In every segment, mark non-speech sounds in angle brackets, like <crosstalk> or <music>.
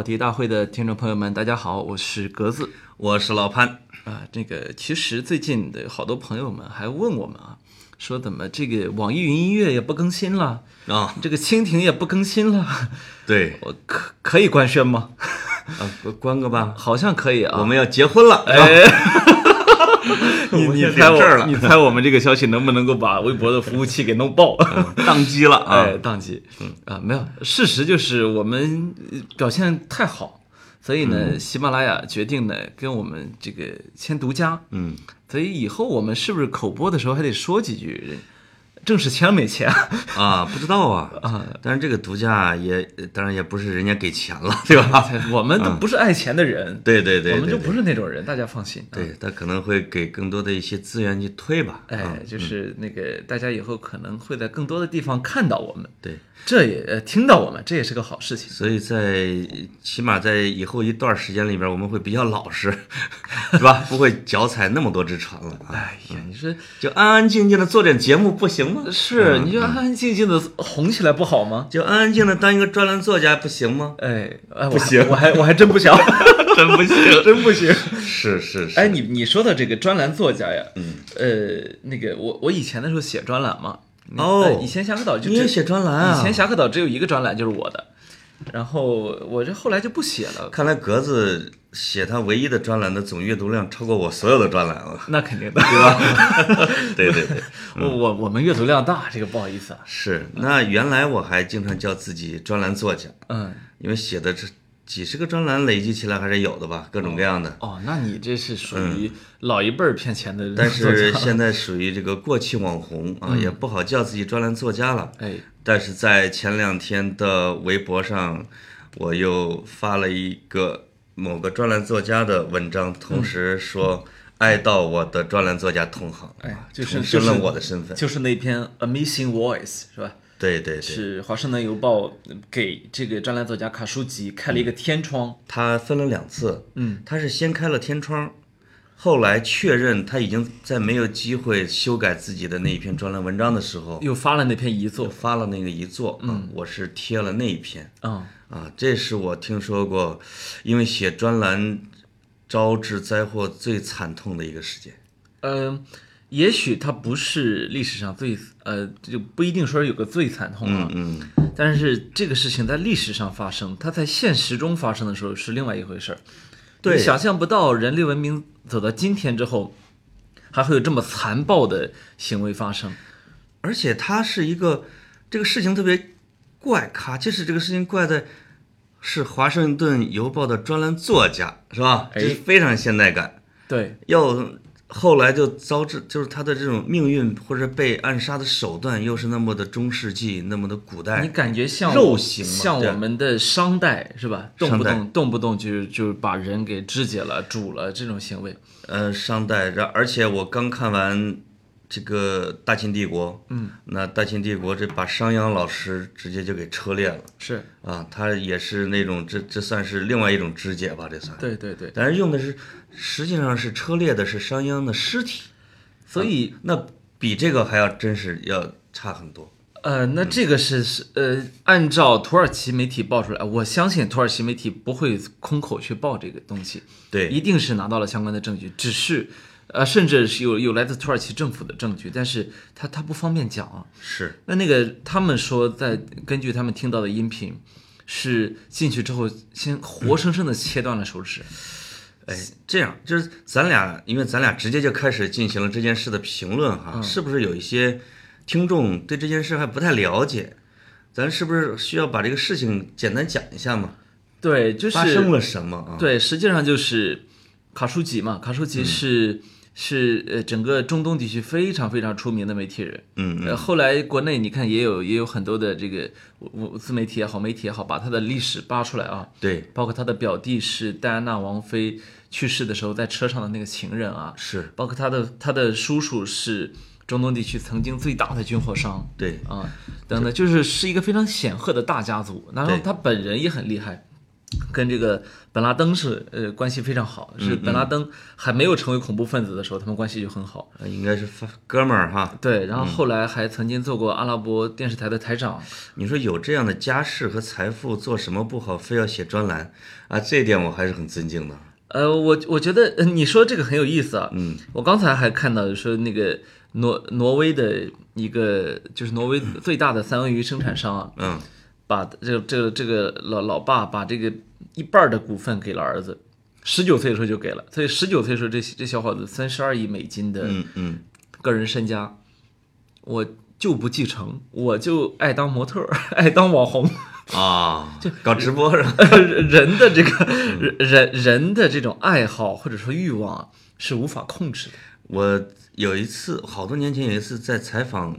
跑题大会的听众朋友们，大家好，我是格子我是老潘。啊。这个其实最近的好多朋友们还问我们啊，说怎么这个网易云音乐也不更新了啊，这个蜻蜓也不更新了，<laughs> 对，我可可以官宣吗？啊，关个吧，好像可以啊。我们要结婚了，哎，<laughs> <laughs> 你你猜我你猜我们这个消息能不能够把微博的服务器给弄爆？宕机了啊 <laughs> 哎，！宕机。嗯啊，没有，事实就是我们呃表现太好，所以呢，喜马拉雅决定呢跟我们这个签独家。嗯，所以以后我们是不是口播的时候还得说几句？正式签了没钱？<laughs> 啊，不知道啊啊！但是这个独家也，当然也不是人家给钱了，<laughs> 对吧？<laughs> 我们都不是爱钱的人，对对对，我们就不是那种人，大家放心。啊对他可能会给更多的一些资源去推吧。啊哎，就是那个大家以后可能会在更多的地方看到我们，对，这也呃听到我们，这也是个好事情。所以在起码在以后一段时间里边，我们会比较老实，是吧？不会脚踩那么多只船了啊！哎呀，你说就安安静静的做点节目不行吗？是，你就安安静静的红起来不好吗？就安安静的当一个专栏作家不行吗？哎，哎不行。我还我还真不想，<laughs> 真不行，<laughs> 真不行。是是是。哎，你你说的这个专栏作家呀，嗯，呃，那个我我以前的时候写专栏嘛，哦。呃以前侠客岛就只你也写专栏啊？以前侠客岛只有一个专栏，就是我的，然后我这后来就不写了，看来格子写他唯一的专栏的总阅读量超过我所有的专栏了，那肯定的，对吧？对 <laughs> 对对，我我我们阅读量大，这个不好意思啊，是。那原来我还经常叫自己专栏作家，嗯，因为写的这几十个专栏累积起来还是有的吧，各种各样的。哦，那你这是属于老一辈儿骗钱的嗯但是现在属于这个过气网红啊，也不好叫自己专栏作家了。哎，但是在前两天的微博上，我又发了一个某个专栏作家的文章，同时说哀悼我的专栏作家同行，哎，就是了就是我的身份。就是那篇《A Missing Voice》是吧？对对对，是《华盛顿邮报》给这个专栏作家卡舒吉开了一个天窗。他分了两次，嗯，他是先开了天窗，后来确认他已经在没有机会修改自己的那一篇专栏文章的时候，又发了那篇遗作。发了那个遗作，嗯，我是贴了那一篇。嗯，啊，这是我听说过，因为写专栏招致灾祸最惨痛的一个事件。呃，也许它不是历史上最呃，就不一定说有个最惨痛啊。嗯，但是这个事情在历史上发生，它在现实中发生的时候是另外一回事儿。对你想象不到人类文明走到今天之后，还会有这么残暴的行为发生。而且他是一个这个事情特别怪咖，就是这个事情怪在是华盛顿邮报的专栏作家，是吧？哎这是非常现代感。对，要后来就遭致，就是他的这种命运或者被暗杀的手段，又是那么的中世纪，那么的古代。你感觉像肉刑像我们的商代是吧？动不动动不动就就把人给肢解了、煮了这种行为。呃，商代，然而且我刚看完这个大秦帝国，嗯，那大秦帝国这把商鞅老师直接就给车裂了是啊，他也是那种这这算是另外一种肢解吧，这算。对对对，但是用的是实际上是车裂的是商鞅的尸体，所以那比这个还要真是要差很多。呃，那这个是是呃，按照土耳其媒体报出来，我相信土耳其媒体不会空口去报这个东西，对，一定是拿到了相关的证据，只是呃，甚至是有有来自土耳其政府的证据，但是他他不方便讲啊。是那那个他们说，在根据他们听到的音频，是进去之后先活生生的切断了手指。哎，这样就是咱俩，因为咱俩直接就开始进行了这件事的评论哈，嗯是不是有一些听众对这件事还不太了解？咱是不是需要把这个事情简单讲一下嘛？对，就是发生了什么啊？，对，实际上就是卡舒吉嘛，卡舒吉是是呃整个中东地区非常非常出名的媒体人。嗯呃，后来国内你看也有也有很多的这个我自媒体也好，媒体也好，把他的历史扒出来啊，对，包括他的表弟是戴安娜王妃去世的时候在车上的那个情人啊，是，包括他的他的叔叔是中东地区曾经最大的军火商。对，啊，等等，就是是一个非常显赫的大家族。然后他本人也很厉害，跟这个本拉登是呃关系非常好，是本拉登还没有成为恐怖分子的时候，他们关系就很好。呃应该是发哥们儿哈。对，然后后来还曾经做过阿拉伯电视台的台长。你说有这样的家世和财富，做什么不好，非要写专栏啊？这一点我还是很尊敬的。呃，我我觉得呃你说这个很有意思啊。嗯，我刚才还看到说那个挪挪威的一个就是挪威最大的三文鱼生产商啊，嗯，把这个这个这个老老爸把这个一半儿的股份给了儿子，十九岁的时候就给了，所以十九岁的时候这这小伙子三十二亿美金的嗯嗯，个人身家，我就不继承，我就爱当模特儿，<laughs> 爱当网红。啊，<laughs> 就搞直播是吧？<laughs> 人的这个人人人的这种爱好或者说欲望啊是无法控制的。我有一次，好多年前有一次在采访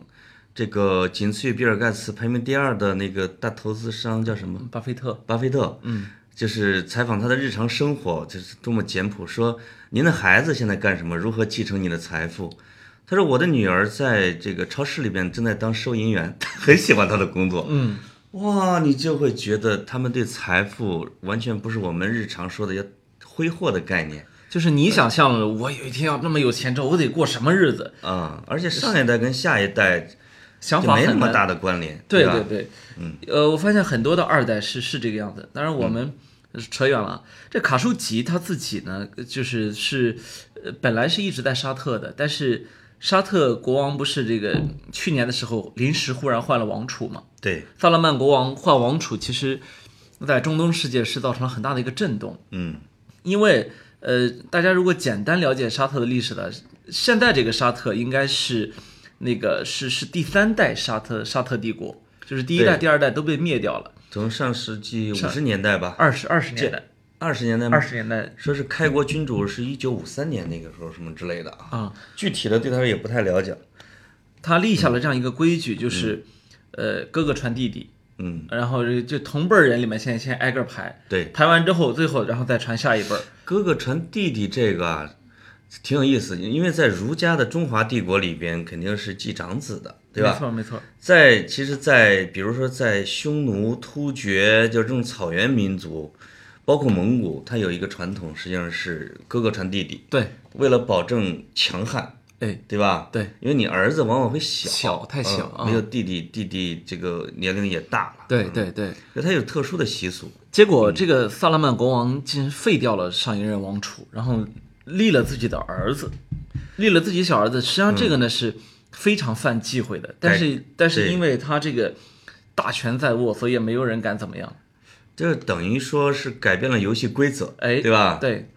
这个仅次于比尔盖茨排名第二的那个大投资商叫什么？巴菲特，巴菲特。嗯，就是采访他的日常生活，就是多么简朴。说您的孩子现在干什么？如何继承你的财富？他说我的女儿在这个超市里边正在当收银员，很喜欢她的工作。嗯，哇，你就会觉得他们对财富完全不是我们日常说的要挥霍的概念就是你想象了，我有一天要那么有钱之后，我得过什么日子？啊、而且上一代跟下一代想法。没那么大的关联，对对对，嗯，呃，我发现很多的二代是是这个样子。当然，我们扯远了。这卡舒吉他自己呢，就是是，呃，本来是一直在沙特的，但是沙特国王不是这个去年的时候临时忽然换了王储嘛？对，萨勒曼国王换王储，其实在中东世界是造成了很大的一个震动。嗯，因为呃，大家如果简单了解沙特的历史的，现在这个沙特应该是那个是是第三代沙特沙特帝国，就是第一代、第二代都被灭掉了，从上世纪五十年代吧，二十二十年代，二十年代吗？二十年代说是开国君主是一九五三年那个时候什么之类的啊，啊，具体的对他也不太了解。他立下了这样一个规矩，就是呃哥哥传弟弟，嗯，然后这就同辈儿人里面先先挨个排，对，排完之后，最后然后再传下一辈儿。哥哥传弟弟这个啊，挺有意思，因为在儒家的中华帝国里边肯定是继长子的，对吧没吧？错没错，在其实在，比如说在匈奴、突厥，就这种草原民族，包括蒙古，它有一个传统，实际上是哥哥传弟弟，对，为了保证强悍，哎对吧？对，因为你儿子往往会小，小太小啊嗯没有弟弟，弟弟这个年龄也大了，对对对。所以他有特殊的习俗。结果这个萨拉曼国王竟然废掉了上一任王储，然后立了自己的儿子，立了自己小儿子。实际上这个呢是非常犯忌讳的，但是但是因为他这个大权在握，所以也没有人敢怎么样。这等于说是改变了游戏规则，哎，对吧？对，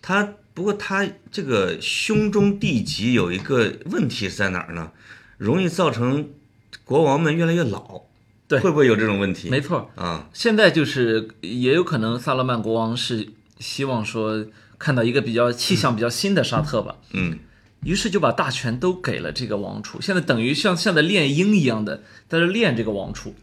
他不过他这个兄终弟及有一个问题是在哪儿呢？容易造成国王们越来越老，对会不会有这种问题？没错。啊，现在就是也有可能萨勒曼国王是希望说看到一个比较气象比较新的沙特吧，嗯，于是就把大权都给了这个王储，现在等于像像在练鹰一样的在这练这个王储，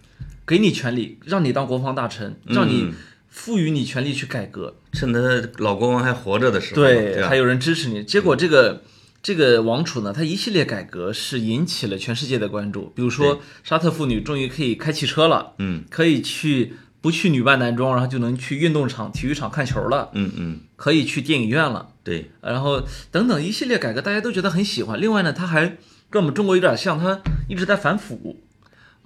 给你权力，让你当国防大臣，让你嗯。赋予你权力去改革，趁他老国王还活着的时候，对吧还有人支持你。结果这个这个王储呢，他一系列改革是引起了全世界的关注，比如说沙特妇女终于可以开汽车了，嗯。可以去不去女扮男装，然后就能去运动场、体育场看球了，嗯嗯，可以去电影院了。对，然后等等一系列改革，大家都觉得很喜欢。另外呢，他还跟我们中国有点像，他一直在反腐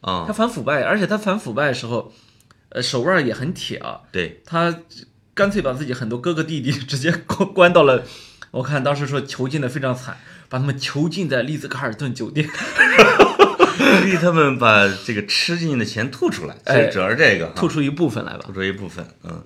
啊，他啊，反腐败，而且他反腐败的时候，呃，手腕也很铁啊。对，他干脆把自己很多哥哥弟弟直接关关到了，我看当时说囚禁的非常惨，把他们囚禁在丽兹卡尔顿酒店。<laughs> 逼他们把这个吃进去的钱吐出来，所哎以主要是这个哈。吐出一部分来吧。吐。出一部分，嗯，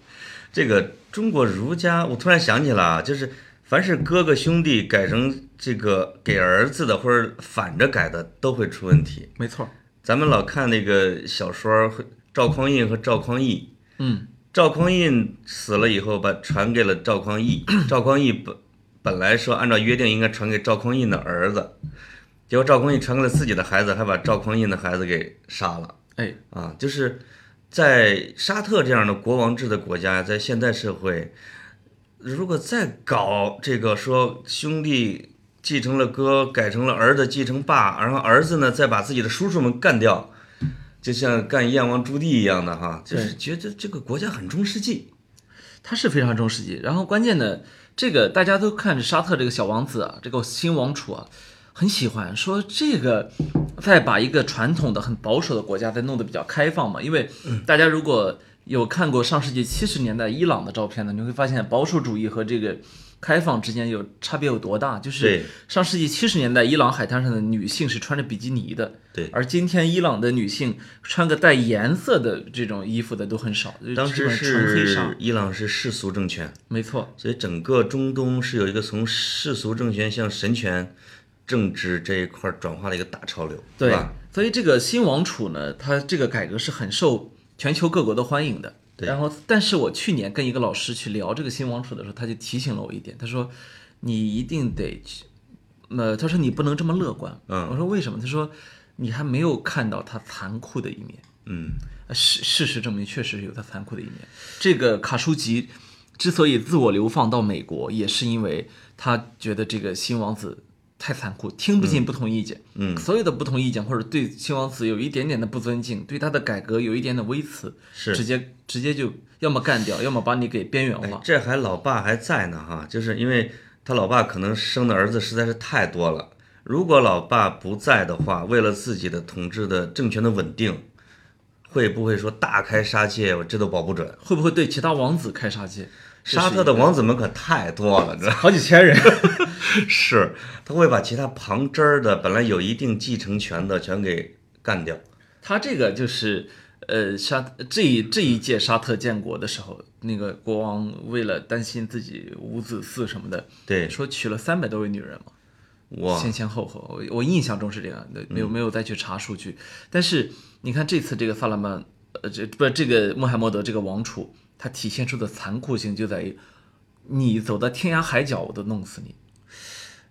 这个中国儒家，我突然想起了啊，就是凡是哥哥兄弟改成这个给儿子的或者反着改的，都会出问题。没错，咱们老看那个小说，赵匡胤和赵匡义，嗯，赵匡胤死了以后，把传给了赵匡义，赵匡义本本来说按照约定应该传给赵匡胤的儿子，结果赵匡胤传给了自己的孩子，还把赵匡胤的孩子给杀了哎，啊！就是在沙特这样的国王制的国家，在现代社会，如果再搞这个说兄弟继承了哥，改成了儿子继承爸，然后儿子呢再把自己的叔叔们干掉，就像干燕王朱棣一样的哈，就是觉得这个国家很中世纪。他是非常中世纪。然后关键的，这个大家都看着沙特这个小王子啊，这个新王储啊，很喜欢说这个，再把一个传统的很保守的国家再弄得比较开放嘛。因为大家如果有看过上世纪七十年代伊朗的照片呢，你会发现保守主义和这个开放之间有差别有多大。就是上世纪七十年代伊朗海滩上的女性是穿着比基尼的，对而今天伊朗的女性穿个带颜色的这种衣服的都很少，当时是。伊朗是世俗政权，没错，所以整个中东是有一个从世俗政权向神权政治这一块儿转化的一个大潮流，对吧？所以这个新王储呢，他这个改革是很受全球各国的欢迎的。对然后，但是我去年跟一个老师去聊这个新王储的时候，他就提醒了我一点，他说你一定得去，呃，他说你不能这么乐观。嗯我说为什么？他说你还没有看到他残酷的一面。嗯，呃事事实证明，确实有他残酷的一面。这个卡舒吉之所以自我流放到美国，也是因为他觉得这个新王子太残酷，听不进不同意见。嗯所有的不同意见或者对新王子有一点点的不尊敬，对他的改革有一点点微词，是直接直接就要么干掉，要么把你给边缘化。哎这还老爸还在呢哈，就是因为他老爸可能生的儿子实在是太多了。如果老爸不在的话，为了自己的统治的政权的稳定，会不会说大开杀戒？我这都保不准。会不会对其他王子开杀戒？沙特的王子们可太多了？好几千人。<laughs> <laughs> 是，他会把其他旁支儿的本来有一定继承权的全给干掉。他这个就是，呃，沙这一这一届沙特建国的时候，那个国王为了担心自己无子嗣什么的，对，说娶了三百多位女人嘛，哇，前前后后，我我印象中是这样的，没有没有再去查数据。但是你看这次这个萨拉曼，呃，这不这个穆罕默德这个王储，他体现出的残酷性就在于，你走到天涯海角，我都弄死你。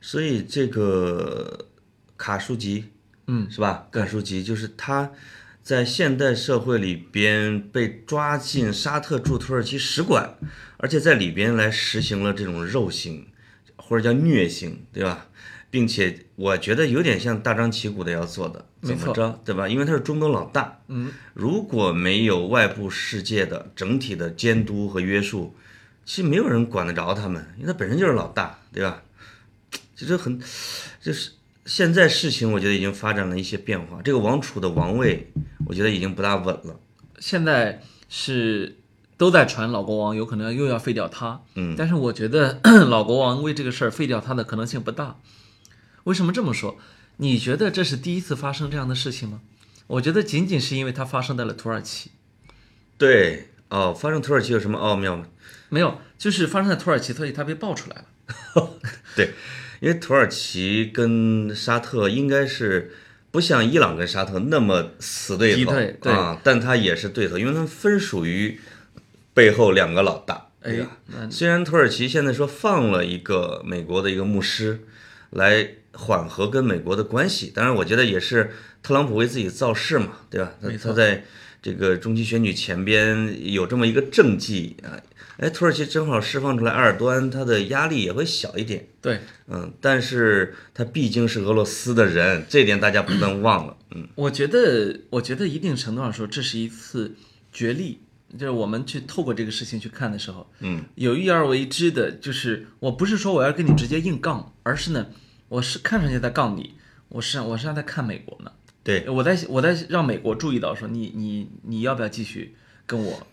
所以这个卡舒吉，嗯，是吧？对卡舒吉就是他在现代社会里边被抓进沙特驻土耳其使馆，而且在里边来实行了这种肉刑，或者叫虐刑，对吧？并且我觉得有点像大张旗鼓的要做的，怎么着，对吧？因为他是中东老大，嗯，如果没有外部世界的整体的监督和约束，其实没有人管得着他们，因为他本身就是老大，对吧？其实很，就是现在事情，我觉得已经发展了一些变化。这个王储的王位，我觉得已经不大稳了。现在是都在传老国王有可能又要废掉他，嗯，但是我觉得 <coughs> 老国王为这个事儿废掉他的可能性不大。为什么这么说？你觉得这是第一次发生这样的事情吗？我觉得仅仅是因为它发生在了土耳其，对，哦，发生土耳其有什么奥妙吗？没有，就是发生在土耳其，所以它被爆出来了。<laughs> 对，因为土耳其跟沙特应该是不像伊朗跟沙特那么死对头对对啊，但它也是对头，因为他们分属于背后两个老大，对哎呀？，虽然土耳其现在说放了一个美国的一个牧师，来缓和跟美国的关系，当然我觉得也是特朗普为自己造势嘛，对吧？他他在这个中期选举前边有这么一个政绩啊，哎，土耳其正好释放出来埃尔多安，他的压力也会小一点。对，嗯，但是他毕竟是俄罗斯的人，这点大家不能忘了。嗯，我觉得，我觉得一定程度上说，这是一次角力，就是我们去透过这个事情去看的时候，嗯，有意而为之的，就是我不是说我要跟你直接硬杠，而是呢，我是看上去在杠你，我是我是在看美国呢，对，我在我在让美国注意到说你你你要不要继续跟我，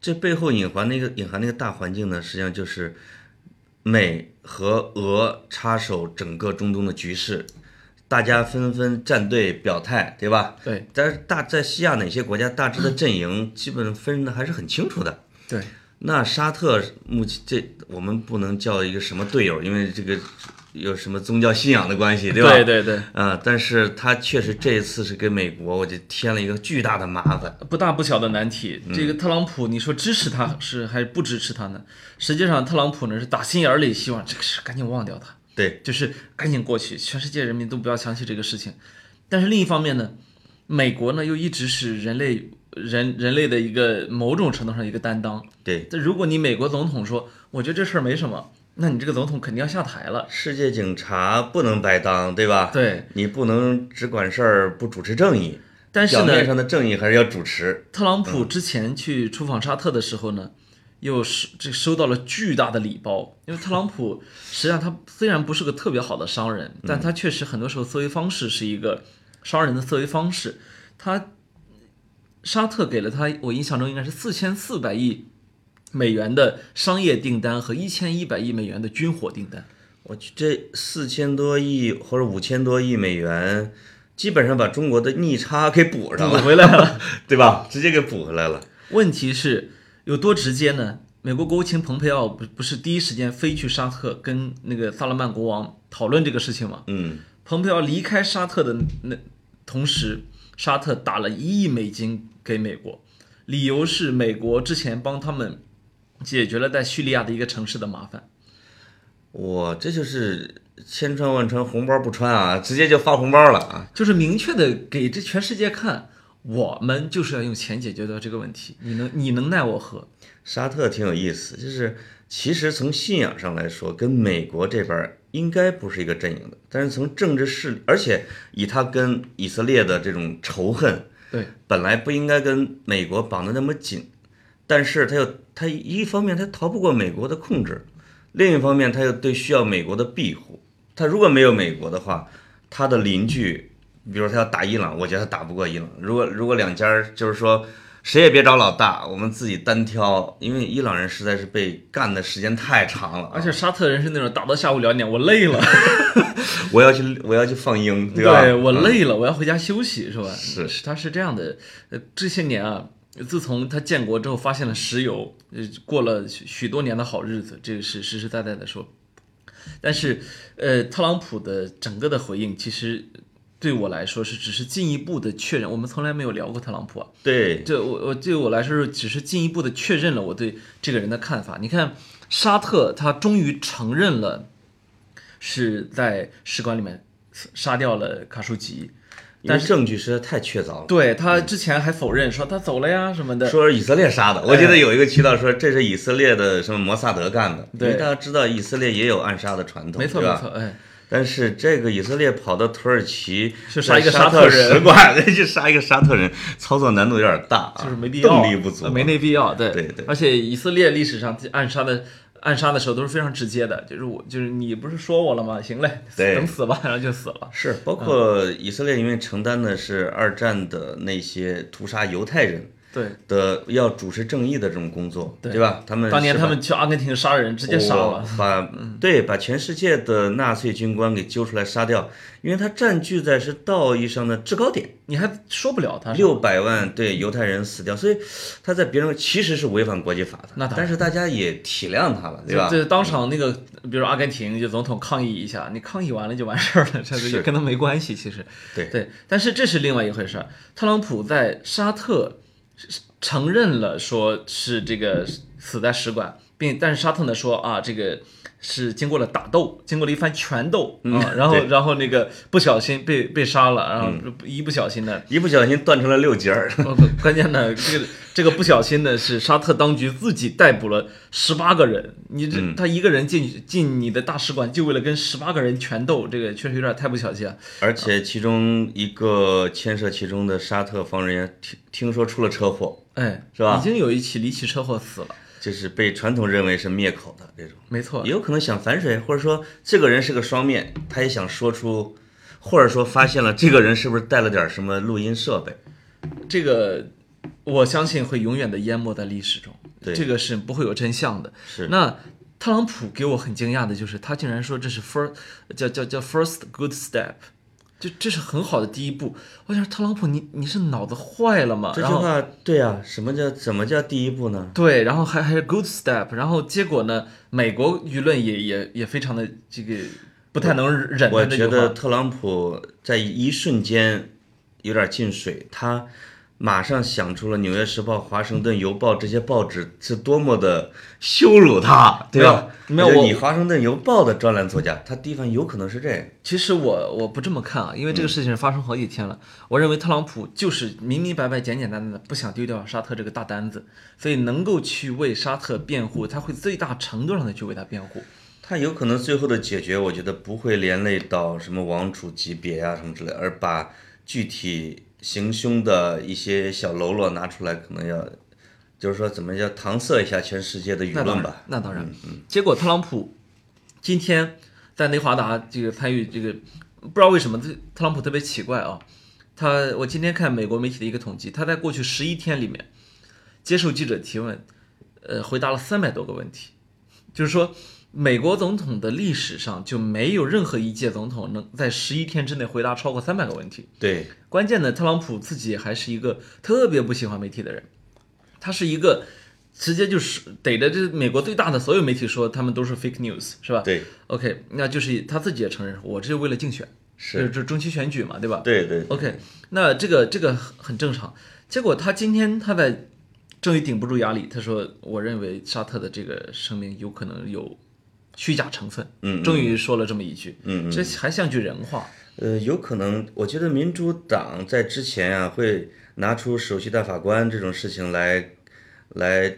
这背后隐含那个隐含那个大环境呢，实际上就是美和俄插手整个中东的局势，大家纷纷站队表态，对吧？对但是大在西亚哪些国家大致的阵营基本分的还是很清楚的。<clears throat> 对，那沙特目前这我们不能叫一个什么队友，因为这个有什么宗教信仰的关系，对吧？对对对，啊、但是他确实这一次是给美国，我就添了一个巨大的麻烦。不大不小的难题。这个特朗普，你说支持他是还是不支持他呢？实际上，特朗普呢是打心眼儿里希望这个事赶紧忘掉他，对，就是赶紧过去，全世界人民都不要想起这个事情。但是另一方面呢，美国呢又一直是人类人人类的一个某种程度上一个担当。对，但如果你美国总统说，我觉得这事儿没什么，那你这个总统肯定要下台了。世界警察不能白当，对吧？对，你不能只管事儿不主持正义，但是呢，表面上的正义还是要主持。特朗普之前去出访沙特的时候呢，又是这收到了巨大的礼包，因为特朗普实际上他虽然不是个特别好的商人，但他确实很多时候思维方式是一个商人的思维方式。他沙特给了他，我印象中应该是四千四百亿美元的商业订单和一千一百亿美元的军火订单。我去，这四千多亿或者五千多亿美元，基本上把中国的逆差给补上补，回来了。<laughs> 对吧？直接给补回来了。问题是有多直接呢？美国国务卿蓬佩奥不不是第一时间飞去沙特跟那个萨勒曼国王讨论这个事情吗？嗯，蓬佩奥离开沙特的那同时，沙特打了一亿美金给美国，理由是美国之前帮他们解决了在叙利亚的一个城市的麻烦。我，这就是千穿万穿，红包不穿啊，直接就发红包了啊！就是明确的给这全世界看，我们就是要用钱解决掉这个问题。你能你能奈我何？沙特挺有意思，就是其实从信仰上来说，跟美国这边儿应该不是一个阵营的，但是从政治势力，而且以他跟以色列的这种仇恨，对，本来不应该跟美国绑得那么紧，但是他又他一方面他逃不过美国的控制，另一方面他又对需要美国的庇护。他如果没有美国的话，他的邻居，比如他要打伊朗，我觉得他打不过伊朗。如果如果两家儿就是说谁也别找老大，我们自己单挑，因为伊朗人实在是被干的时间太长了啊，而且沙特人是那种打到下午两点，我累了。<laughs> 我要去我要去放鹰，对吧？对我嗯累了，我要回家休息，是吧？是是，他是这样的。呃，这些年啊，自从他建国之后，发现了石油，呃，过了许许多年的好日子，这个是实实在在的说。但是，呃，特朗普的整个的回应，其实对我来说是只是进一步的确认。我们从来没有聊过特朗普啊，对，这我我对我来说是只是进一步的确认了我对这个人的看法。你看，沙特他终于承认了是在使馆里面杀掉了卡舒吉，因为证据实在太确凿了。对他之前还否认说他走了呀什么的。说是以色列杀的，我记得有一个渠道说这是以色列的什么摩萨德干的，对因为大家知道以色列也有暗杀的传统，没错没错，哎，但是这个以色列跑到土耳其去杀一个沙特沙特人使馆，<laughs> 去杀一个沙特人，操作难度有点大啊，就是没必要，动力不足，没那必要。对对对而且以色列历史上暗杀的暗杀的时候都是非常直接的，就是我就是你不是说我了吗？行嘞，对等死吧，然后就死了。是包括以色列因为承担的是二战的那些屠杀犹太人对，的要主持正义的这种工作，对对吧？他们当年他们去阿根廷杀人，直接杀了。嗯把对把全世界的纳粹军官给揪出来杀掉，因为他占据在是道义上的制高点，你还说不了他六百万对犹太人死掉，所以他在别人其实是违反国际法的，那当然但是大家也体谅他了，对吧？这当场那个，比如阿根廷就总统抗议一下，你抗议完了就完事儿了，<laughs> 这个也跟他没关系。其实，对对，但是这是另外一回事儿。特朗普在沙特承认了说是这个死在使馆，并但是沙特呢说啊这个。是经过了打斗，经过了一番拳斗啊，然后然后那个不小心被被杀了，然后一不小心呢，一不小心断成了六节儿，呃 <laughs> 关键呢，这个这个不小心呢，是沙特当局自己逮捕了十八个人。你这、他一个人进进你的大使馆，就为了跟十八个人拳斗，这个确实有点太不小心了。而且其中一个牵涉其中的沙特方人员听听说出了车祸，哎，是吧？已经有一起离奇车祸死了，就是被传统认为是灭口的这种。没错也。有可能想反水，或者说这个人是个双面，他也想说出，或者说发现了这个人是不是带了点什么录音设备？这个我相信会永远的淹没在历史中，对这个是不会有真相的。是那特朗普给我很惊讶的就是，他竟然说这是 first 叫叫叫 first good step。就这是很好的第一步。我想特朗普你你是脑子坏了吗？这句话对啊，什么叫怎么叫第一步呢？对，然后还还是 good step，然后结果呢，美国舆论也也也非常的这个不太能忍我觉。得特朗普在一瞬间有点进水，他马上想出了《纽约时报》《华盛顿邮报》这些报纸是多么的羞辱他，对吧？没有你《华盛顿邮报》的专栏作家，他地方有可能是这样。其实我我不这么看啊，因为这个事情发生好几天了。我认为特朗普就是明明白白、简简单单的不想丢掉沙特这个大单子，所以能够去为沙特辩护，他会最大程度上的去为他辩护。他有可能最后的解决，我觉得不会连累到什么王储级别啊什么之类，而把具体行凶的一些小喽啰拿出来，可能要，就是说怎么叫搪塞一下全世界的舆论吧。，那当然。嗯结果特朗普今天在内华达这个参与这个，不知道为什么这特朗普特别奇怪啊。他我今天看美国媒体的一个统计，他在过去十一天里面接受记者提问，呃，回答了三百多个问题，就是说。美国总统的历史上就没有任何一届总统能在十一天之内回答超过三百个问题。对，关键呢，特朗普自己还是一个特别不喜欢媒体的人，他是一个直接就是逮着这美国最大的所有媒体说他们都是 fake news，是吧？对，OK，那就是他自己也承认，我这是为了竞选，是这中期选举嘛，对吧？对对 OK，那这个这个很很正常。结果他今天他在终于顶不住压力，他说：“我认为沙特的这个声明有可能有虚假成分。”嗯嗯终于说了这么一句，嗯嗯这还像句人话。呃，有可能，我觉得民主党在之前啊会拿出首席大法官这种事情来，来，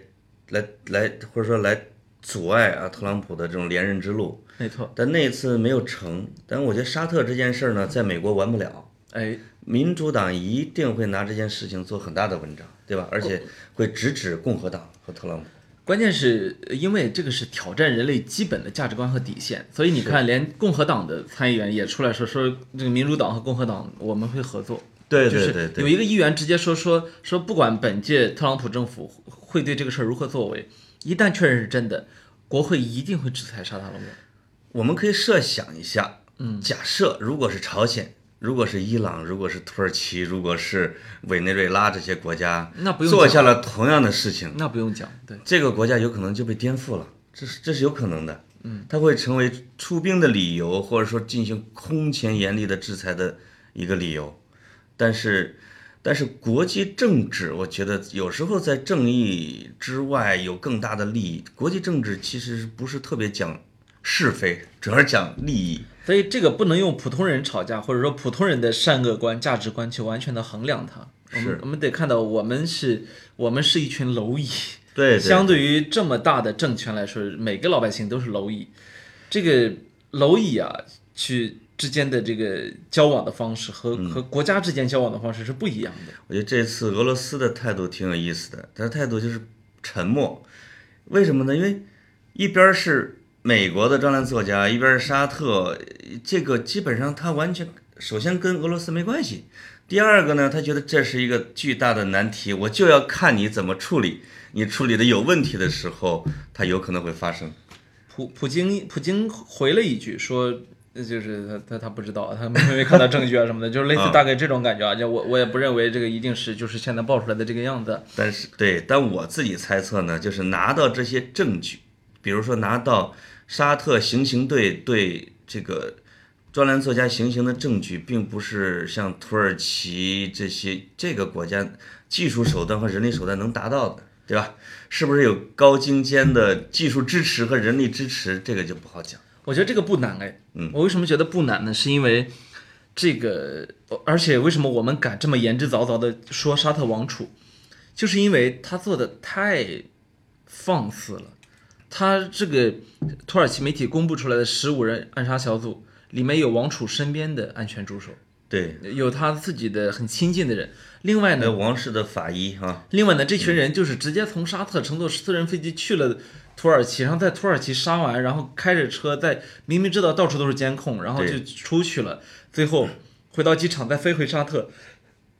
来，来，或者说来阻碍啊特朗普的这种连任之路。没错，但那一次没有成。但我觉得沙特这件事儿呢，在美国完不了，哎，民主党一定会拿这件事情做很大的文章，对吧？而且会直指共和党和特朗普。关键是呃因为这个是挑战人类基本的价值观和底线，所以你看，连共和党的参议员也出来说说这个民主党和共和党我们会合作。对就是有一个议员直接说说说，不管本届特朗普政府会对这个事儿如何作为，一旦确认是真的，国会一定会制裁沙特阿拉伯。我们可以设想一下，嗯，假设如果是朝鲜，如果是伊朗，如果是土耳其，如果是委内瑞拉这些国家，那不用做下了同样的事情，那不用讲，对，这个国家有可能就被颠覆了，这是这是有可能的。嗯，它会成为出兵的理由，或者说进行空前严厉的制裁的一个理由。但是，但是国际政治，我觉得有时候在正义之外有更大的利益。国际政治其实不是特别讲是非，主要是讲利益。所以这个不能用普通人吵架，或者说普通人的善恶观、价值观去完全的衡量它。我们是我们得看到，我们是，我们是一群蝼蚁。对，对相对于这么大的政权来说，每个老百姓都是蝼蚁。这个蝼蚁啊，去之间的这个交往的方式和、和国家之间交往的方式是不一样的。我觉得这次俄罗斯的态度挺有意思的，他的态度就是沉默。为什么呢？因为一边是美国的专栏作家，一边是沙特，这个基本上他完全首先跟俄罗斯没关系。第二个呢，他觉得这是一个巨大的难题，我就要看你怎么处理。你处理的有问题的时候，它有可能会发生。普普京普京回了一句说。呃就是他他他不知道，他没没看到证据啊什么的，就是类似啊大概这种感觉啊。就我我也不认为这个一定是就是现在爆出来的这个样子。但是对，但我自己猜测呢，就是拿到这些证据，比如说拿到沙特行刑队对这个专栏作家行刑的证据，并不是像土耳其这些这个国家技术手段和人力手段能达到的，对吧？是不是有高精尖的技术支持和人力支持，这个就不好讲。我觉得这个不难哎，嗯我为什么觉得不难呢？是因为这个，而且为什么我们敢这么言之凿凿的说沙特王储，就是因为他做的太放肆了。他这个土耳其媒体公布出来的十五人暗杀小组里面有王储身边的安全助手，对，有他自己的很亲近的人。另外呢，王室的法医啊，另外呢，这群人就是直接从沙特乘坐私人飞机去了土耳其，然后在土耳其杀完，然后开着车在明明知道到处都是监控，然后就出去了，最后回到机场再飞回沙特，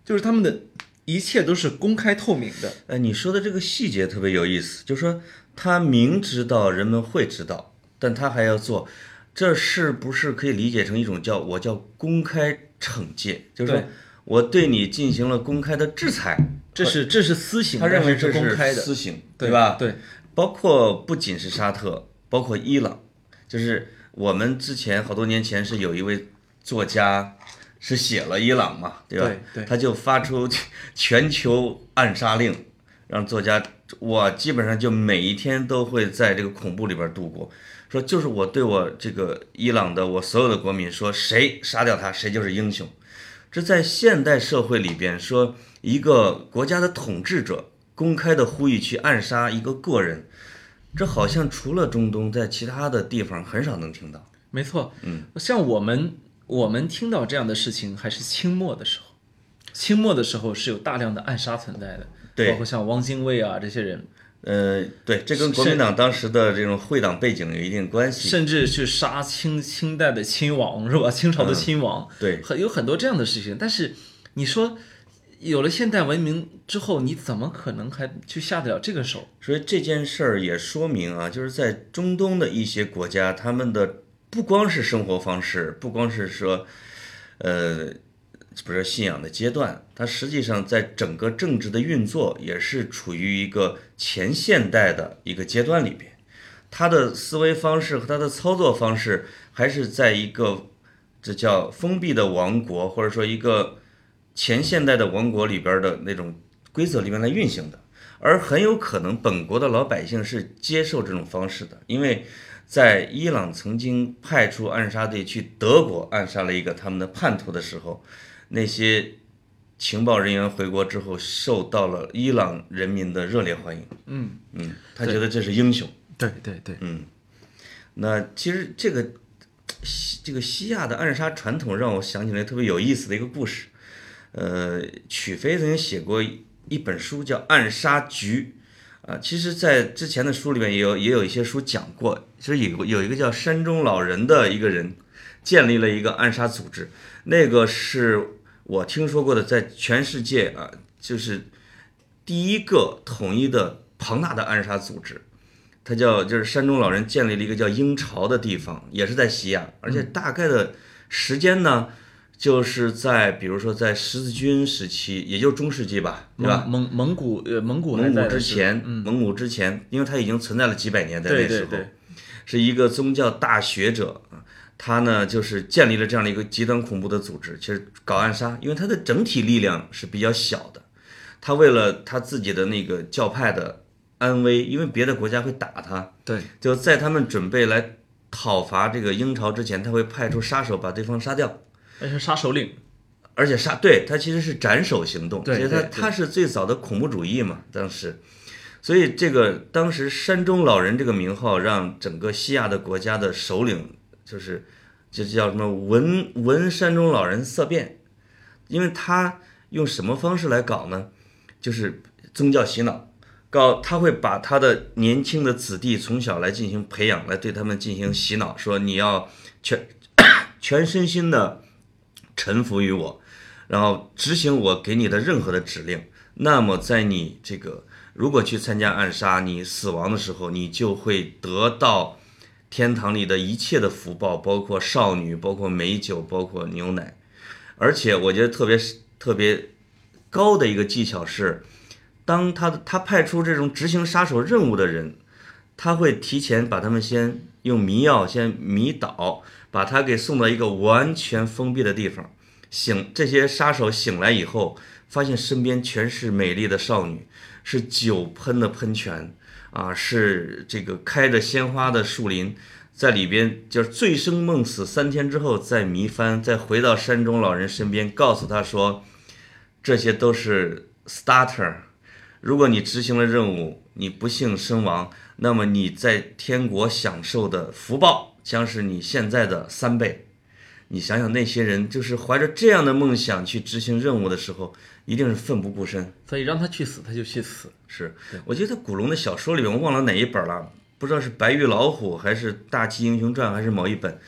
就是他们的一切都是公开透明的。呃，你说的这个细节特别有意思，就是说他明知道人们会知道，但他还要做，这是不是可以理解成一种叫我叫公开惩戒？就是说我对你进行了公开的制裁，这是这是私刑，他认为这是公开的，私刑，对吧？对，包括不仅是沙特，包括伊朗，就是我们之前好多年前是有一位作家是写了伊朗嘛，对吧？对对他就发出全球暗杀令，让作家我基本上就每一天都会在这个恐怖里边度过。说就是我对我这个伊朗的我所有的国民说，谁杀掉他，谁就是英雄。这在现代社会里边说，一个国家的统治者公开的呼吁去暗杀一个个人，这好像除了中东，在其他的地方很少能听到。没错，嗯，像我们我们听到这样的事情，还是清末的时候，清末的时候是有大量的暗杀存在的，对包括像汪精卫啊这些人，呃，对，这跟国民党当时的这种会党背景有一定关系。甚至去杀清清代的亲王是吧？清朝的亲王，对很有很多这样的事情。但是你说有了现代文明之后，你怎么可能还去下得了这个手？所以这件事儿也说明啊，就是在中东的一些国家，他们的不光是生活方式，不光是说，呃，不是信仰的阶段，它实际上在整个政治的运作也是处于一个前现代的一个阶段里边。他的思维方式和他的操作方式，还是在一个这叫封闭的王国，或者说一个前现代的王国里边的那种规则里面来运行的。而很有可能本国的老百姓是接受这种方式的，因为在伊朗曾经派出暗杀队去德国暗杀了一个他们的叛徒的时候，那些情报人员回国之后受到了伊朗人民的热烈欢迎。嗯嗯，他觉得这是英雄。对对对，嗯那其实这个西这个西亚的暗杀传统让我想起来特别有意思的一个故事。呃，曲飞曾经写过一本书叫《暗杀局》啊，其实，在之前的书里面也有也有一些书讲过。其实有有一个叫山中老人的一个人，建立了一个暗杀组织，那个是我听说过的，在全世界啊，就是第一个统一的庞大的暗杀组织。他叫就是山中老人建立了一个叫鹰巢的地方，也是在西亚，而且大概的时间呢，就是在比如说在十字军时期，也就是中世纪吧，对吧？蒙蒙蒙古呃蒙古蒙古之前，蒙古之前，因为它已经存在了几百年，在那时候，对对对，是一个宗教大学者啊，他呢就是建立了这样的一个极端恐怖的组织，其实搞暗杀，因为他的整体力量是比较小的，他为了他自己的那个教派的安危，因为别的国家会打他，对。就在他们准备来讨伐这个英朝之前，他会派出杀手把对方杀掉。而且杀首领，而且杀对他其实是斩首行动，对其实他他是最早的恐怖主义嘛，当时，所以这个当时山中老人这个名号让整个西亚的国家的首领就是就是叫什么闻闻山中老人色变，因为他用什么方式来搞呢？就是宗教洗脑，搞他会把他的年轻的子弟从小来进行培养，来对他们进行洗脑，说你要全全身心的臣服于我，然后执行我给你的任何的指令。那么在你这个如果去参加暗杀，你死亡的时候，你就会得到天堂里的一切的福报，包括少女，包括美酒，包括牛奶。而且我觉得特别特别高的一个技巧是，当他他派出这种执行杀手任务的人，他会提前把他们先用迷药先迷倒，把他给送到一个完全封闭的地方。醒，这些杀手醒来以后，发现身边全是美丽的少女，是酒喷的喷泉啊，是这个开着鲜花的树林，在里边就是醉生梦死，三天之后再迷翻，再回到山中老人身边，告诉他说，这些都是 starter。如果你执行了任务，你不幸身亡，那么你在天国享受的福报将是你现在的三倍。你想想，那些人就是怀着这样的梦想去执行任务的时候，一定是奋不顾身。所以让他去死他就去死。是，我记得古龙的小说里面，我忘了哪一本了，不知道是《白玉老虎》还是《大旗英雄传》还是某一本，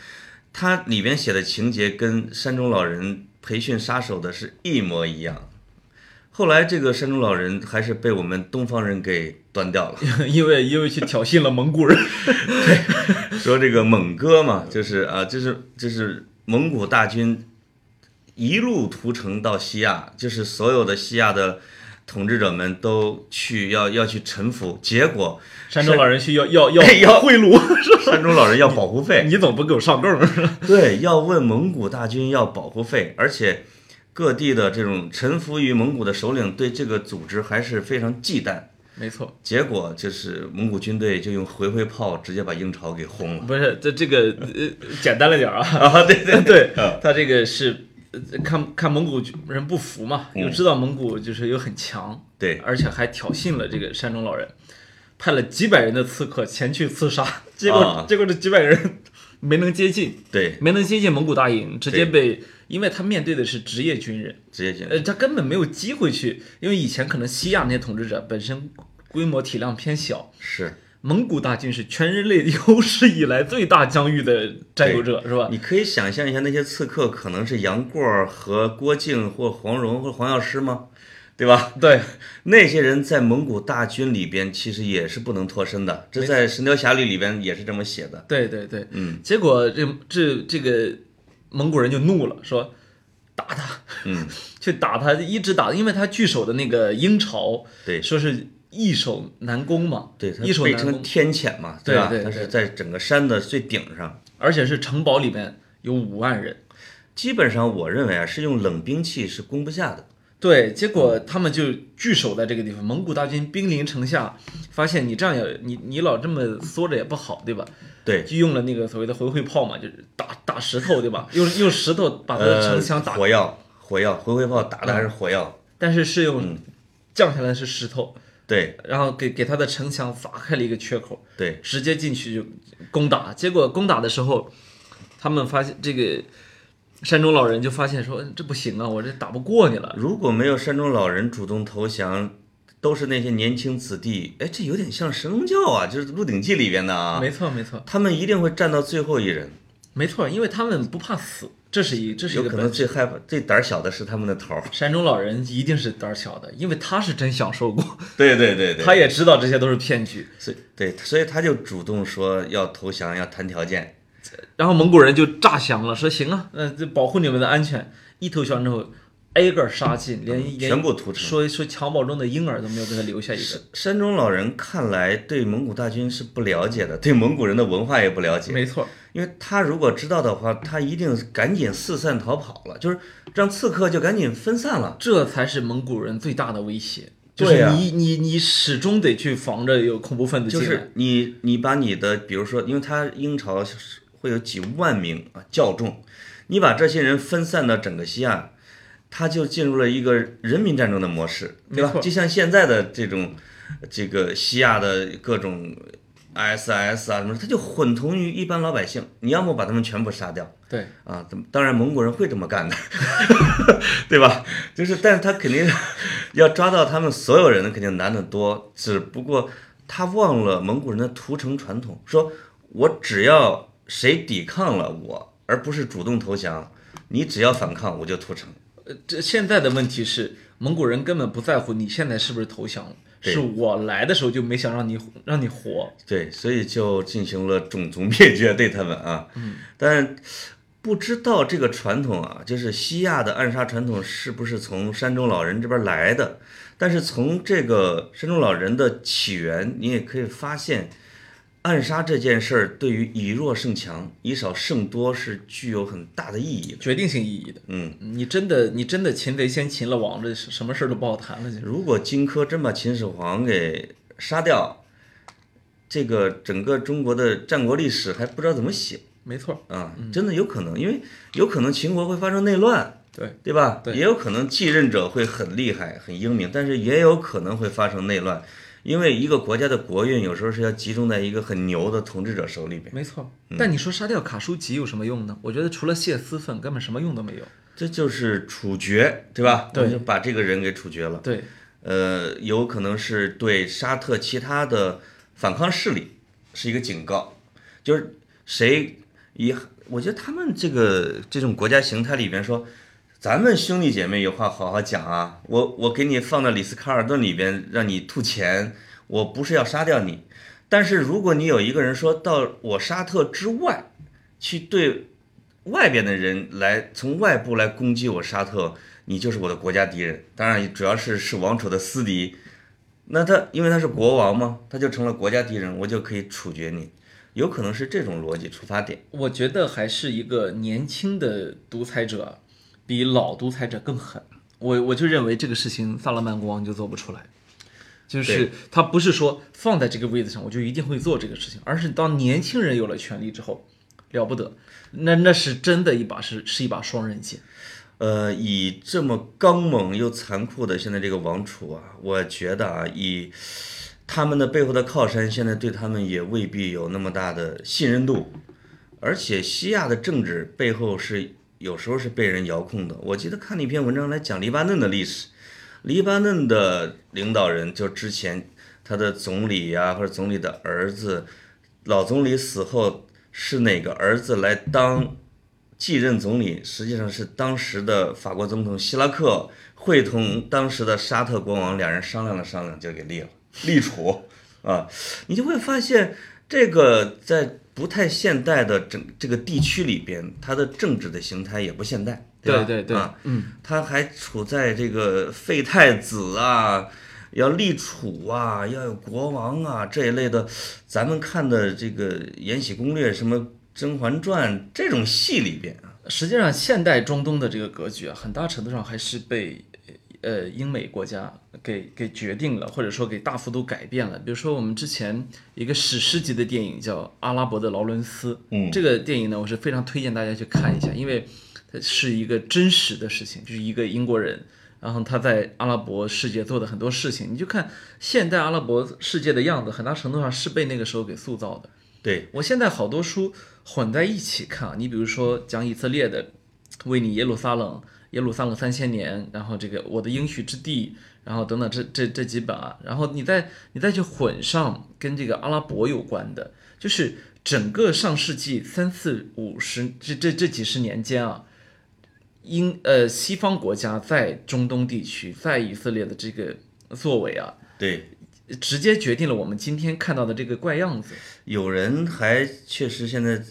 它里边写的情节跟山中老人培训杀手的是一模一样。后来这个山中老人还是被我们东方人给端掉了。<laughs> 因为因为去挑衅了蒙古人。<laughs> 说这个蒙哥嘛，就是啊，就是就是蒙古大军一路屠城到西亚，就是所有的西亚的统治者们都去要要去臣服，结果山中老人去要要要 <laughs> 哎要贿赂，<laughs> 山中老人要保护费，你 <laughs> 怎么不给我上供？对，要问蒙古大军要保护费，而且各地的这种臣服于蒙古的首领对这个组织还是非常忌惮。没错，结果就是蒙古军队就用回回炮直接把英朝给轰了。不是这这个呃简单了点儿啊。<laughs> 啊，对对 <laughs> 对。啊，他这个是呃看看蒙古人不服嘛，又知道蒙古就是又很强，对。而且还挑衅了这个山中老人，派了几百人的刺客前去刺杀，结果、啊。结果这几百人没能接近，对，没能接近蒙古大营，直接被，因为他面对的是职业军人，职业军人呃，他根本没有机会去，因为以前可能西亚那些统治者本身规模体量偏小，是。蒙古大军是全人类有史以来最大疆域的占有者，是吧？你可以想象一下，那些刺客可能是杨过儿和郭靖或黄蓉或黄药师吗？对吧？<laughs> 对，<laughs> 那些人在蒙古大军里边其实也是不能脱身的，这在《神雕侠侣》里边也是这么写的。对对对，嗯，结果这这这个蒙古人就怒了，说打他，嗯，<laughs> 去打他，一直打，因为他据守的那个鹰巢，对说是易守难攻嘛，对，它易守难攻，天谴嘛，对对对它是在整个山的最顶上。而且是城堡里面有五万人，基本上，我认为啊，是用冷兵器是攻不下的。对，结果他们就据守在这个地方，蒙古大军兵临城下，发现你这样也你你老这么缩着也不好，对吧？对，就用了那个所谓的回回炮嘛，就是打打石头，对吧？<laughs> 用用石头把他的呃城墙打，火药，火药，回回炮打的还是火药。但是是嗯用降下来是石头，对然后给给他的城墙砸开了一个缺口，对，直接进去就攻打。结果攻打的时候，他们发现这个山中老人就发现说这不行啊，我这打不过你了。如果没有山中老人主动投降，都是那些年轻子弟，哎，这有点像神龙教啊，就是《鹿鼎记》里边的啊。没错没错他们一定会站到最后一人，没错，因为他们不怕死，这是一这是一有可能。最害怕、最胆儿小的是他们的头儿。山中老人一定是胆儿小的，因为他是真享受过，对对对对，他也知道这些都是骗局。所以对，所以他就主动说要投降，要谈条件。然后蒙古人就诈降了，说行啊，那这保护你们的安全。一投降之后，挨个儿杀尽，连全部屠城说说襁褓中的婴儿都没有给他留下一个。山中老人看来对蒙古大军是不了解的，对蒙古人的文化也不了解。没错，因为他如果知道的话，他一定赶紧四散逃跑了，就是让刺客就赶紧分散了。这才是蒙古人最大的威胁，就是你、你你始终得去防着有恐怖分子就进来。是你你把你的，比如说，因为他英朝是会有几万名啊教众，你把这些人分散到整个西亚，他就进入了一个人民战争的模式，对吧就像现在的这种这个西亚的各种 ISIS 啊什么，他就混同于一般老百姓，你要么把他们全部杀掉。对，啊？当然蒙古人会这么干的，<laughs> 对吧？就是，但是他肯定要抓到他们所有人，肯定难得多。只不过他忘了蒙古人的屠城传统，说我只要谁抵抗了我，而不是主动投降，你只要反抗，我就屠城。呃这现在的问题是，蒙古人根本不在乎你现在是不是投降了，是我来的时候就没想让你让你活。对，所以就进行了种族灭绝对他们啊。嗯，但不知道这个传统啊，就是西亚的暗杀传统是不是从山中老人这边来的？但是从这个山中老人的起源，你也可以发现，暗杀这件事儿对于以弱胜强、以少胜多是具有很大的意义的。决定性意义的，嗯，你真的你真的擒贼先擒了王，这什么事儿都不好谈了。就如果荆轲真把秦始皇给杀掉，这个整个中国的战国历史还不知道怎么写。没错，啊，真的有可能，因为有可能秦国会发生内乱，对对吧？对也有可能继任者会很厉害、很英明，但是也有可能会发生内乱，因为一个国家的国运有时候是要集中在一个很牛的统治者手里边，没错。嗯但你说杀掉卡舒吉有什么用呢？我觉得除了泄私愤，根本什么用都没有。这就是处决，对吧？对就把这个人给处决了。对，呃，有可能是对沙特其他的反抗势力是一个警告，就是谁以，我觉得他们这个这种国家形态里边说，咱们兄弟姐妹有话好好讲啊！我我给你放到里斯卡尔顿里边，让你吐钱，我不是要杀掉你，但是如果你有一个人说到我沙特之外，去对外边的人来从外部来攻击我沙特，你就是我的国家敌人。当然，主要是是王储的私敌，那他因为他是国王嘛，他就成了国家敌人，我就可以处决你。有可能是这种逻辑出发点。我觉得还是一个年轻的独裁者，比老独裁者更狠。我我就认为这个事情萨勒曼国王就做不出来，就是他不是说放在这个位置上我就一定会做这个事情，而是当年轻人有了权利之后，了不得，那那是真的一把是是一把双刃剑。呃，以这么刚猛又残酷的现在这个王储啊，我觉得啊，以他们的背后的靠山，现在对他们也未必有那么大的信任度，而且西亚的政治背后是有时候是被人遥控的。我记得看了一篇文章来讲黎巴嫩的历史，黎巴嫩的领导人就之前他的总理呀、或者总理的儿子，老总理死后是哪个儿子来当继任总理，实际上是当时的法国总统希拉克会同当时的沙特国王两人商量了商量，就给立了立储啊，你就会发现这个在不太现代的整这个地区里边，它的政治的形态也不现代，吧？对对对啊，嗯，他还处在这个废太子啊，要立储啊，要有国王啊这一类的，咱们看的这个《延禧攻略》什么《甄嬛传》这种戏里边啊，实际上，现代中东的这个格局啊，很大程度上还是被呃英美国家给给决定了，或者说给大幅度改变了。比如说，我们之前一个史诗级的电影叫《阿拉伯的劳伦斯》，嗯这个电影呢，我是非常推荐大家去看一下，因为它是一个真实的事情，就是一个英国人。然后他在阿拉伯世界做的很多事情，你就看现代阿拉伯世界的样子，很大程度上是被那个时候给塑造的。对，我现在好多书混在一起看啊，你比如说讲以色列的，为你耶路撒冷，耶路撒冷三千年，然后这个我的应许之地，然后等等这这这几本啊，然后你再你再去混上跟这个阿拉伯有关的，就是整个上世纪三四五十这这这几十年间啊，英呃西方国家在中东地区，在以色列的这个作为啊，对，直接决定了我们今天看到的这个怪样子。有人还确实现在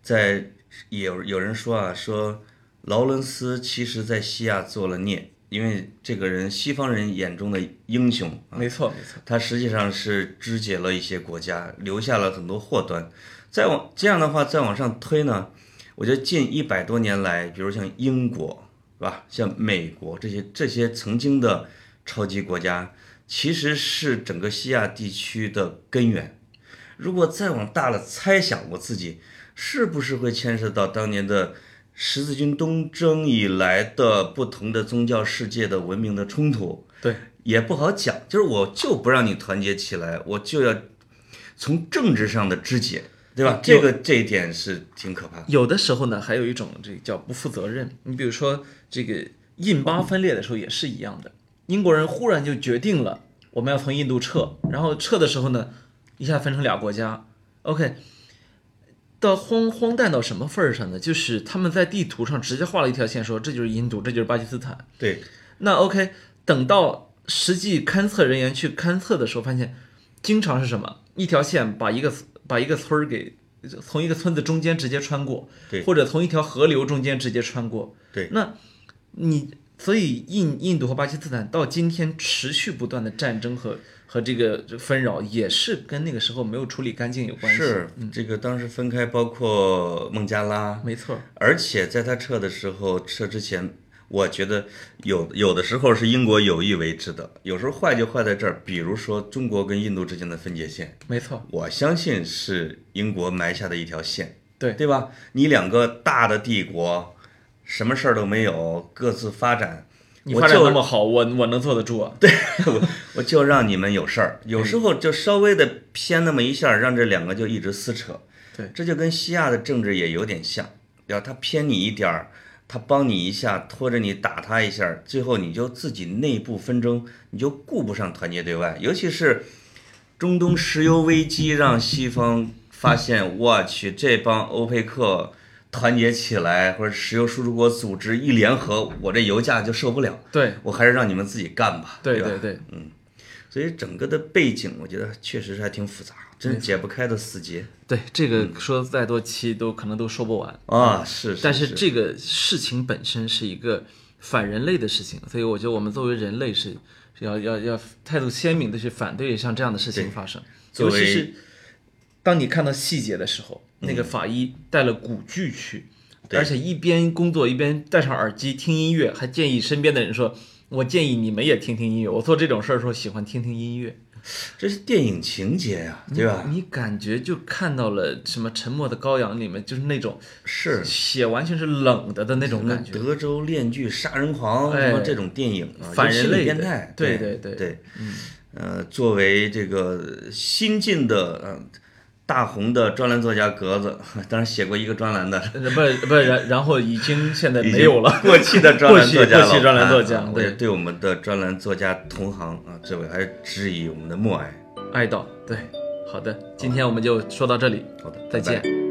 在有有人说啊，说劳伦斯其实在西亚做了孽，因为这个人西方人眼中的英雄啊，没错没错。他实际上是肢解了一些国家，留下了很多祸端。再往这样的话再往上推呢，我觉得近一百多年来，比如像英国，是吧？像美国这些这些曾经的超级国家，其实是整个西亚地区的根源。如果再往大了猜想，我自己是不是会牵涉到当年的十字军东征以来的不同的宗教世界的文明的冲突？对，也不好讲，就是我就不让你团结起来，我就要从政治上的肢解，对吧？这个这一点是挺可怕的。有的时候呢，还有一种这个叫不负责任。你比如说这个印巴分裂的时候也是一样的，英国人忽然就决定了我们要从印度撤，然后撤的时候呢，一下分成俩国家。OK，到荒荒诞到什么份儿上呢？就是他们在地图上直接画了一条线，说这就是印度，这就是巴基斯坦。对，那 OK，等到实际勘测人员去勘测的时候，发现经常是什么？一条线把一个把一个村儿给从一个村子中间直接穿过，对或者从一条河流中间直接穿过。对那你所以印印度和巴基斯坦到今天持续不断的战争和和这个纷扰，也是跟那个时候没有处理干净有关系。是这个当时分开，包括孟加拉，没错，而且在他撤的时候，撤之前，我觉得有有的时候是英国有意为之的，有时候坏就坏在这儿，比如说中国跟印度之间的分界线，没错，我相信是英国埋下的一条线，对对吧？你两个大的帝国，什么事儿都没有，各自发展。你发展那么好，我我能坐得住啊？对 <laughs> 我 <laughs> 我就让你们有事儿，有时候就稍微的偏那么一下，让这两个就一直撕扯。对这就跟西亚的政治也有点像，要他偏你一点儿，他帮你一下，拖着你打他一下，最后你就自己内部纷争，你就顾不上团结对外。尤其是中东石油危机，让西方发现，我去，这帮欧佩克团结起来，或者石油输出国组织一联合，我这油价就受不了，对。我还是让你们自己干吧，对？对对嗯，所以整个的背景，我觉得确实是还挺复杂，真是解不开的死结。对，这个说再多期都可能都说不完。啊！是，但是。是这个事情本身是一个反人类的事情，所以我觉得我们作为人类是是要要要态度鲜明的去反对像这样的事情发生，尤其是当你看到细节的时候，那个法医带了古剧去，对。而且一边工作一边戴上耳机听音乐，还建议身边的人说。我建议你们也听听音乐。我做这种事儿的时候喜欢听听音乐，这是电影情节呀，对吧？你感觉就看到了什么《沉默的羔羊》里面就是那种是。血完全是冷的的那种感觉。德州恋剧杀人狂哎什么这种电影啊，反人类变态，对对对对呃，作为这个新晋的呃大红的专栏作家格子，<laughs> 当然写过一个专栏的，呃不是不是，然然后已经现在没有了。<laughs> 过气的专栏作家过气过气专栏作家啊对对我们的专栏作家同行啊，这位还是致以我们的默哀。哀悼对，好的，今天我们就说到这里，好的，再拜拜见。